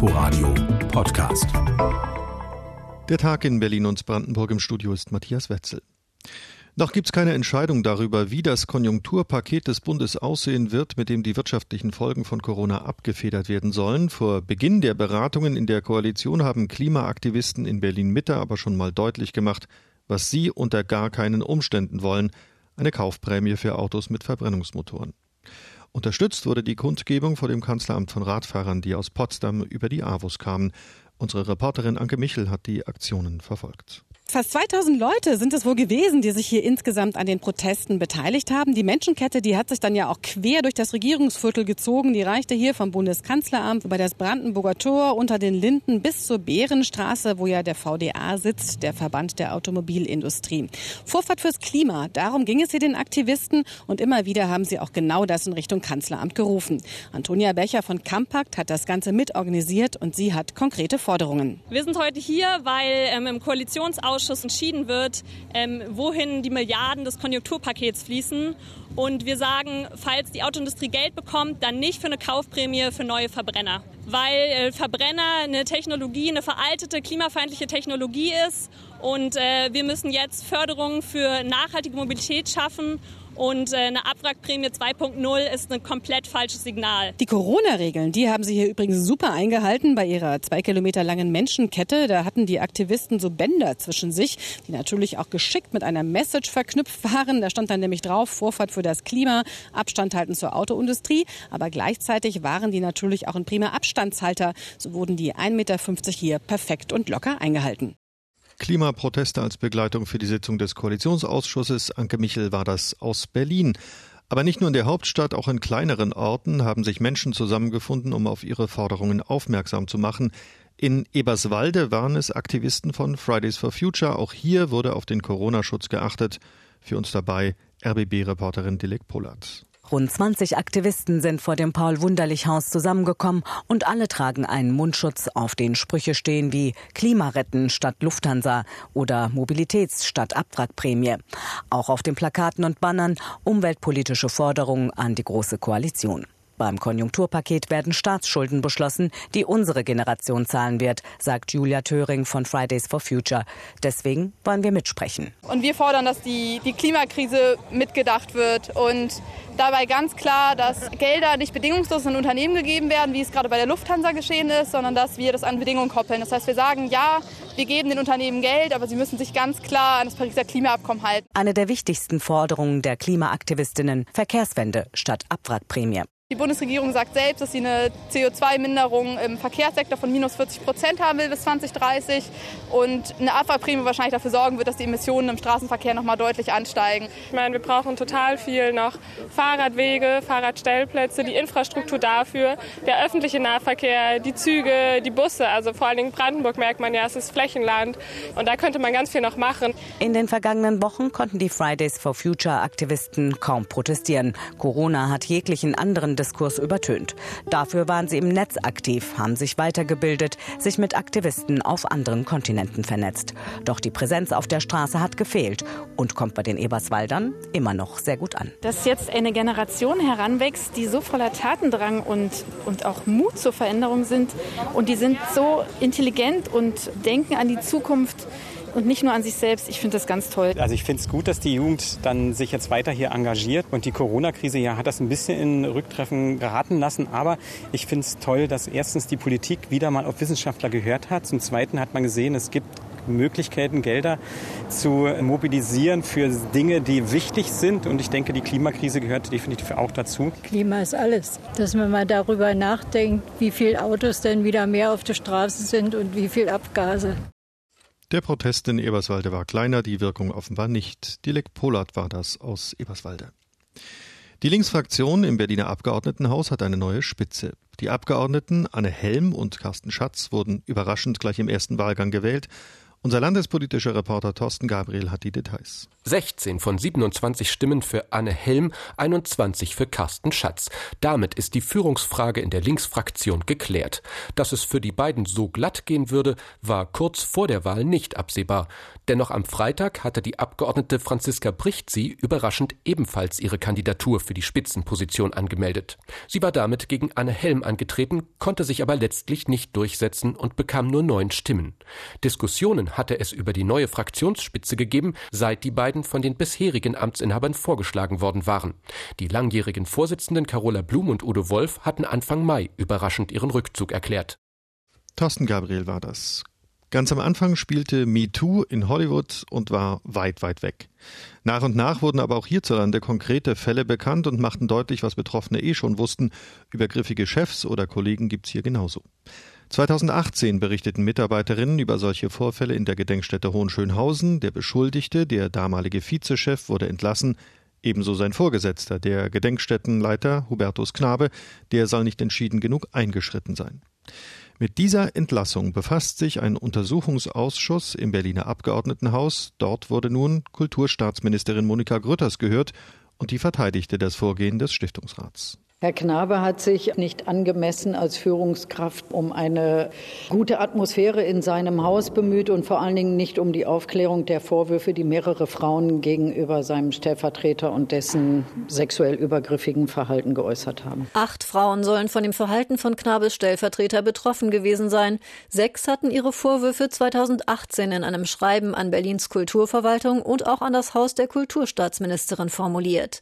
Inforadio Podcast. Der Tag in Berlin und Brandenburg im Studio ist Matthias Wetzel. Noch gibt es keine Entscheidung darüber, wie das Konjunkturpaket des Bundes aussehen wird, mit dem die wirtschaftlichen Folgen von Corona abgefedert werden sollen. Vor Beginn der Beratungen in der Koalition haben Klimaaktivisten in Berlin Mitte aber schon mal deutlich gemacht, was sie unter gar keinen Umständen wollen, eine Kaufprämie für Autos mit Verbrennungsmotoren. Unterstützt wurde die Kundgebung vor dem Kanzleramt von Radfahrern, die aus Potsdam über die AWUS kamen. Unsere Reporterin Anke Michel hat die Aktionen verfolgt. Fast 2000 Leute sind es wohl gewesen, die sich hier insgesamt an den Protesten beteiligt haben. Die Menschenkette, die hat sich dann ja auch quer durch das Regierungsviertel gezogen. Die reichte hier vom Bundeskanzleramt über das Brandenburger Tor unter den Linden bis zur Bärenstraße, wo ja der VDA sitzt, der Verband der Automobilindustrie. Vorfahrt fürs Klima, darum ging es hier den Aktivisten und immer wieder haben sie auch genau das in Richtung Kanzleramt gerufen. Antonia Becher von Kampakt hat das Ganze mitorganisiert und sie hat konkrete Forderungen. Wir sind heute hier, weil ähm, im Koalitionsausschuss Ausschuss entschieden wird, ähm, wohin die Milliarden des Konjunkturpakets fließen. Und wir sagen, falls die Autoindustrie Geld bekommt, dann nicht für eine Kaufprämie für neue Verbrenner. Weil äh, Verbrenner eine Technologie, eine veraltete, klimafeindliche Technologie ist. Und äh, wir müssen jetzt Förderungen für nachhaltige Mobilität schaffen und äh, eine Abwrackprämie 2.0 ist ein komplett falsches Signal. Die Corona-Regeln, die haben Sie hier übrigens super eingehalten bei Ihrer zwei Kilometer langen Menschenkette. Da hatten die Aktivisten so Bänder zwischen sich, die natürlich auch geschickt mit einer Message verknüpft waren. Da stand dann nämlich drauf, Vorfahrt für das Klima, Abstand halten zur Autoindustrie. Aber gleichzeitig waren die natürlich auch ein prima Abstandshalter. So wurden die 1,50 Meter hier perfekt und locker eingehalten. Klimaproteste als Begleitung für die Sitzung des Koalitionsausschusses. Anke Michel war das aus Berlin. Aber nicht nur in der Hauptstadt, auch in kleineren Orten haben sich Menschen zusammengefunden, um auf ihre Forderungen aufmerksam zu machen. In Eberswalde waren es Aktivisten von Fridays for Future. Auch hier wurde auf den Corona-Schutz geachtet. Für uns dabei RBB-Reporterin Dilek Polat. Rund 20 Aktivisten sind vor dem Paul-Wunderlich-Haus zusammengekommen und alle tragen einen Mundschutz, auf den Sprüche stehen wie Klimaretten statt Lufthansa oder Mobilitäts statt Abwrackprämie. Auch auf den Plakaten und Bannern umweltpolitische Forderungen an die Große Koalition. Beim Konjunkturpaket werden Staatsschulden beschlossen, die unsere Generation zahlen wird, sagt Julia Töring von Fridays for Future. Deswegen wollen wir mitsprechen. Und wir fordern, dass die, die Klimakrise mitgedacht wird und dabei ganz klar, dass Gelder nicht bedingungslos an Unternehmen gegeben werden, wie es gerade bei der Lufthansa geschehen ist, sondern dass wir das an Bedingungen koppeln. Das heißt, wir sagen, ja, wir geben den Unternehmen Geld, aber sie müssen sich ganz klar an das Pariser Klimaabkommen halten. Eine der wichtigsten Forderungen der Klimaaktivistinnen, Verkehrswende statt Abwrackprämie. Die Bundesregierung sagt selbst, dass sie eine CO2-Minderung im Verkehrssektor von minus 40 Prozent haben will bis 2030 und eine Abwrackprämie wahrscheinlich dafür sorgen wird, dass die Emissionen im Straßenverkehr noch mal deutlich ansteigen. Ich meine, wir brauchen total viel noch Fahrradwege, Fahrradstellplätze, die Infrastruktur dafür, der öffentliche Nahverkehr, die Züge, die Busse. Also vor allen Dingen Brandenburg merkt man ja, es ist Flächenland und da könnte man ganz viel noch machen. In den vergangenen Wochen konnten die Fridays for Future Aktivisten kaum protestieren. Corona hat jeglichen anderen Diskurs übertönt. Dafür waren sie im Netz aktiv, haben sich weitergebildet, sich mit Aktivisten auf anderen Kontinenten vernetzt. Doch die Präsenz auf der Straße hat gefehlt und kommt bei den Eberswaldern immer noch sehr gut an. Dass jetzt eine Generation heranwächst, die so voller Tatendrang und, und auch Mut zur Veränderung sind und die sind so intelligent und denken an die Zukunft, und nicht nur an sich selbst. Ich finde das ganz toll. Also ich finde es gut, dass die Jugend dann sich jetzt weiter hier engagiert und die Corona-Krise ja hat das ein bisschen in Rücktreffen geraten lassen. Aber ich finde es toll, dass erstens die Politik wieder mal auf Wissenschaftler gehört hat. Zum Zweiten hat man gesehen, es gibt Möglichkeiten, Gelder zu mobilisieren für Dinge, die wichtig sind. Und ich denke, die Klimakrise gehört definitiv auch dazu. Klima ist alles. Dass man mal darüber nachdenkt, wie viele Autos denn wieder mehr auf der Straße sind und wie viel Abgase. Der Protest in Eberswalde war kleiner, die Wirkung offenbar nicht. Dilek Polat war das aus Eberswalde. Die Linksfraktion im Berliner Abgeordnetenhaus hat eine neue Spitze. Die Abgeordneten Anne Helm und Carsten Schatz wurden überraschend gleich im ersten Wahlgang gewählt Unser landespolitischer Reporter Thorsten Gabriel hat die Details. 16 von 27 Stimmen für Anne Helm, 21 für Carsten Schatz. Damit ist die Führungsfrage in der Linksfraktion geklärt. Dass es für die beiden so glatt gehen würde, war kurz vor der Wahl nicht absehbar. Dennoch am Freitag hatte die Abgeordnete Franziska Brichtsy überraschend ebenfalls ihre Kandidatur für die Spitzenposition angemeldet. Sie war damit gegen Anne Helm angetreten, konnte sich aber letztlich nicht durchsetzen und bekam nur neun Stimmen. Diskussionen hatte es über die neue Fraktionsspitze gegeben, seit die beiden von den bisherigen Amtsinhabern vorgeschlagen worden waren. Die langjährigen Vorsitzenden Carola Blum und Udo Wolf hatten Anfang Mai überraschend ihren Rückzug erklärt. Thorsten Gabriel war das. Ganz am Anfang spielte Me Too in Hollywood und war weit, weit weg. Nach und nach wurden aber auch hierzulande konkrete Fälle bekannt und machten deutlich, was Betroffene eh schon wussten. Übergriffige Chefs oder Kollegen gibt's hier genauso. 2018 berichteten Mitarbeiterinnen über solche Vorfälle in der Gedenkstätte Hohenschönhausen. Der Beschuldigte, der damalige Vizechef, wurde entlassen. Ebenso sein Vorgesetzter, der Gedenkstättenleiter Hubertus Knabe, der soll nicht entschieden genug eingeschritten sein. Mit dieser Entlassung befasst sich ein Untersuchungsausschuss im Berliner Abgeordnetenhaus. Dort wurde nun Kulturstaatsministerin Monika Grütters gehört und die verteidigte das Vorgehen des Stiftungsrats. Herr Knabe hat sich nicht angemessen als Führungskraft um eine gute Atmosphäre in seinem Haus bemüht und vor allen Dingen nicht um die Aufklärung der Vorwürfe, die mehrere Frauen gegenüber seinem Stellvertreter und dessen sexuell übergriffigen Verhalten geäußert haben. Acht Frauen sollen von dem Verhalten von Knabes Stellvertreter betroffen gewesen sein. Sechs hatten ihre Vorwürfe 2018 in einem Schreiben an Berlins Kulturverwaltung und auch an das Haus der Kulturstaatsministerin formuliert.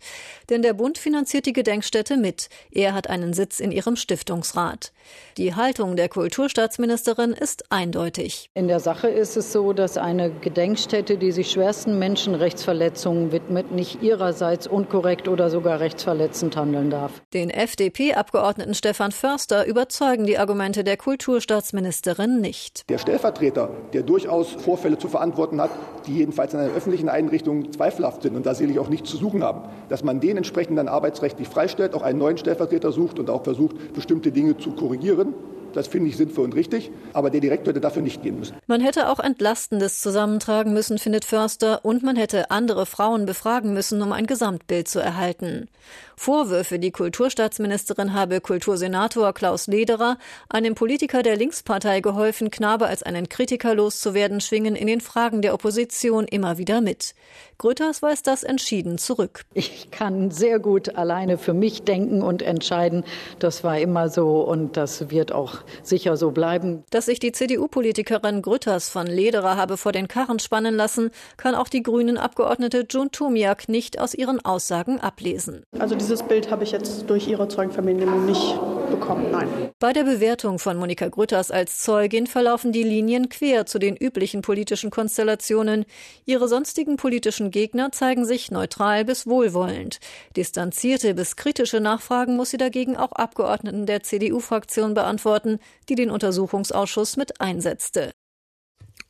Denn der Bund finanziert die Gedenkstätte mit. Er hat einen Sitz in ihrem Stiftungsrat. Die Haltung der Kulturstaatsministerin ist eindeutig. In der Sache ist es so, dass eine Gedenkstätte, die sich schwersten Menschenrechtsverletzungen widmet, nicht ihrerseits unkorrekt oder sogar rechtsverletzend handeln darf. Den FDP-Abgeordneten Stefan Förster überzeugen die Argumente der Kulturstaatsministerin nicht. Der Stellvertreter, der durchaus Vorfälle zu verantworten hat, die jedenfalls in einer öffentlichen Einrichtung zweifelhaft sind und da sicherlich auch nichts zu suchen haben, dass man den entsprechend dann arbeitsrechtlich freistellt, auch einen neuen neuen Stellvertreter sucht und auch versucht, bestimmte Dinge zu korrigieren. Das finde ich sinnvoll und richtig, aber der Direktor hätte dafür nicht gehen müssen. Man hätte auch Entlastendes zusammentragen müssen, findet Förster, und man hätte andere Frauen befragen müssen, um ein Gesamtbild zu erhalten. Vorwürfe, die Kulturstaatsministerin habe Kultursenator Klaus Lederer, einem Politiker der Linkspartei geholfen, Knabe als einen Kritiker loszuwerden, schwingen in den Fragen der Opposition immer wieder mit. Grütters weist das entschieden zurück. Ich kann sehr gut alleine für mich denken und entscheiden. Das war immer so und das wird auch sicher so bleiben. Dass sich die CDU-Politikerin Grütters von Lederer habe vor den Karren spannen lassen, kann auch die grünen Abgeordnete Jun Tomiak nicht aus ihren Aussagen ablesen. Also dieses Bild habe ich jetzt durch Ihre Zeugenvernehmung nicht bekommen, nein. Bei der Bewertung von Monika Grütters als Zeugin verlaufen die Linien quer zu den üblichen politischen Konstellationen. Ihre sonstigen politischen Gegner zeigen sich neutral bis wohlwollend. Distanzierte bis kritische Nachfragen muss sie dagegen auch Abgeordneten der CDU-Fraktion beantworten, die den Untersuchungsausschuss mit einsetzte.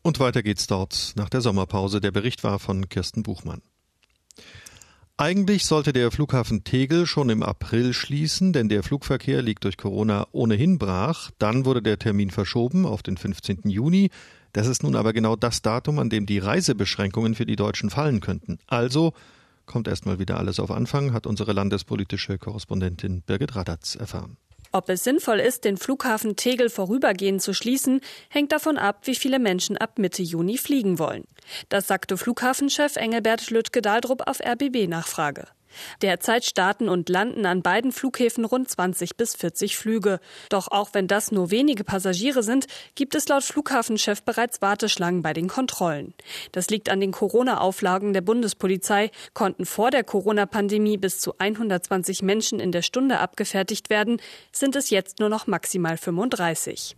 Und weiter geht's dort nach der Sommerpause. Der Bericht war von Kirsten Buchmann. Eigentlich sollte der Flughafen Tegel schon im April schließen, denn der Flugverkehr liegt durch Corona ohnehin brach. Dann wurde der Termin verschoben auf den 15. Juni. Das ist nun aber genau das Datum, an dem die Reisebeschränkungen für die Deutschen fallen könnten. Also kommt erstmal wieder alles auf Anfang, hat unsere landespolitische Korrespondentin Birgit Radatz erfahren. Ob es sinnvoll ist, den Flughafen Tegel vorübergehend zu schließen, hängt davon ab, wie viele Menschen ab Mitte Juni fliegen wollen. Das sagte Flughafenchef Engelbert Lüttke-Daldrup auf RBB-Nachfrage. Derzeit starten und landen an beiden Flughäfen rund 20 bis 40 Flüge. Doch auch wenn das nur wenige Passagiere sind, gibt es laut Flughafenchef bereits Warteschlangen bei den Kontrollen. Das liegt an den Corona-Auflagen der Bundespolizei, konnten vor der Corona-Pandemie bis zu 120 Menschen in der Stunde abgefertigt werden, sind es jetzt nur noch maximal 35.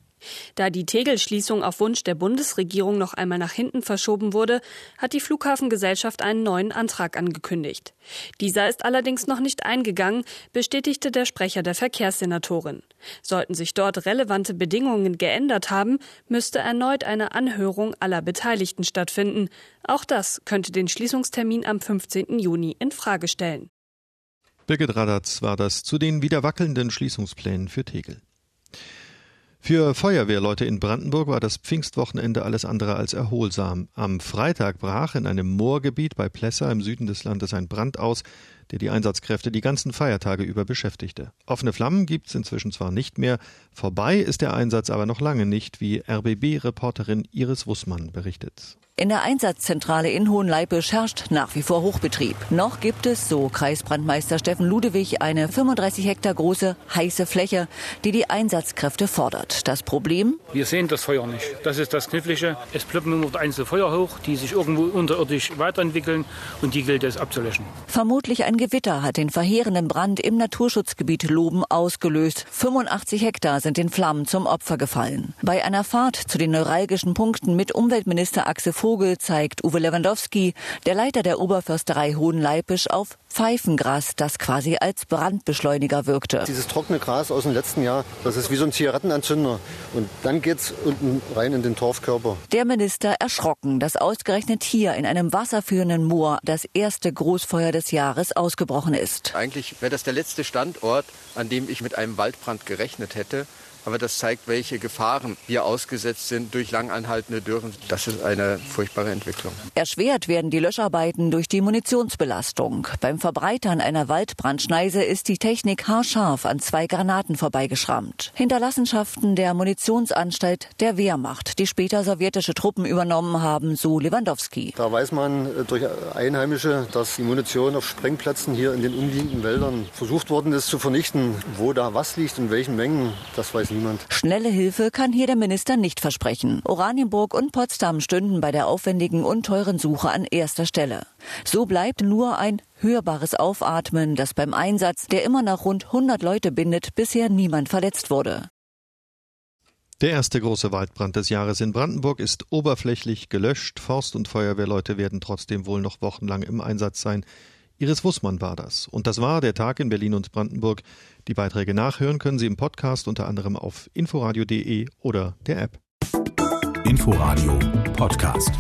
Da die Tegel-Schließung auf Wunsch der Bundesregierung noch einmal nach hinten verschoben wurde, hat die Flughafengesellschaft einen neuen Antrag angekündigt. Dieser ist allerdings noch nicht eingegangen, bestätigte der Sprecher der Verkehrssenatorin. Sollten sich dort relevante Bedingungen geändert haben, müsste erneut eine Anhörung aller Beteiligten stattfinden. Auch das könnte den Schließungstermin am 15. Juni in Frage stellen. Birgit Radatz war das zu den wieder wackelnden Schließungsplänen für Tegel. Für Feuerwehrleute in Brandenburg war das Pfingstwochenende alles andere als erholsam. Am Freitag brach in einem Moorgebiet bei Plessa im Süden des Landes ein Brand aus, der die Einsatzkräfte die ganzen Feiertage über beschäftigte. Offene Flammen gibt es inzwischen zwar nicht mehr, vorbei ist der Einsatz aber noch lange nicht, wie RBB-Reporterin Iris Wussmann berichtet. In der Einsatzzentrale in Hohenleipisch herrscht nach wie vor Hochbetrieb. Noch gibt es, so Kreisbrandmeister Steffen Ludewig, eine 35 Hektar große heiße Fläche, die die Einsatzkräfte fordert. Das Problem? Wir sehen das Feuer nicht. Das ist das Knifflige. Es ploppen nur einzelne Feuer hoch, die sich irgendwo unterirdisch weiterentwickeln und die gilt es abzulöschen. Vermutlich ein Gewitter hat den verheerenden Brand im Naturschutzgebiet Loben ausgelöst. 85 Hektar sind in Flammen zum Opfer gefallen. Bei einer Fahrt zu den neuralgischen Punkten mit Umweltminister Axel Vogel zeigt Uwe Lewandowski, der Leiter der Oberförsterei Hohenleipisch, auf Pfeifengras, das quasi als Brandbeschleuniger wirkte. Dieses trockene Gras aus dem letzten Jahr, das ist wie so ein Zigarettenanzünder. Und dann geht's unten rein in den Torfkörper. Der Minister erschrocken, dass ausgerechnet hier in einem wasserführenden Moor das erste Großfeuer des Jahres ausgebrochen ist. Eigentlich wäre das der letzte Standort, an dem ich mit einem Waldbrand gerechnet hätte. Aber das zeigt, welche Gefahren wir ausgesetzt sind durch langanhaltende Dürren. Das ist eine furchtbare Entwicklung. Erschwert werden die Löscharbeiten durch die Munitionsbelastung. Beim Verbreitern einer Waldbrandschneise ist die Technik haarscharf an zwei Granaten vorbeigeschrammt. Hinterlassenschaften der Munitionsanstalt der Wehrmacht, die später sowjetische Truppen übernommen haben, so Lewandowski. Da weiß man äh, durch Einheimische, dass die Munition auf Sprengplätzen hier in den umliegenden Wäldern versucht worden ist zu vernichten. Wo da was liegt, in welchen Mengen, das weiß niemand niemand. Schnelle Hilfe kann hier der Minister nicht versprechen. Oranienburg und Potsdam stünden bei der aufwendigen und teuren Suche an erster Stelle. So bleibt nur ein hörbares Aufatmen, das beim Einsatz, der immer noch rund 100 Leute bindet, bisher niemand verletzt wurde. Der erste große Waldbrand des Jahres in Brandenburg ist oberflächlich gelöscht. Forst- und Feuerwehrleute werden trotzdem wohl noch wochenlang im Einsatz sein. Iris Wussmann war das. Und das war der Tag in Berlin und Brandenburg. Die Beiträge nachhören können Sie im Podcast unter anderem auf inforadio.de oder der App. Inforadio Podcast.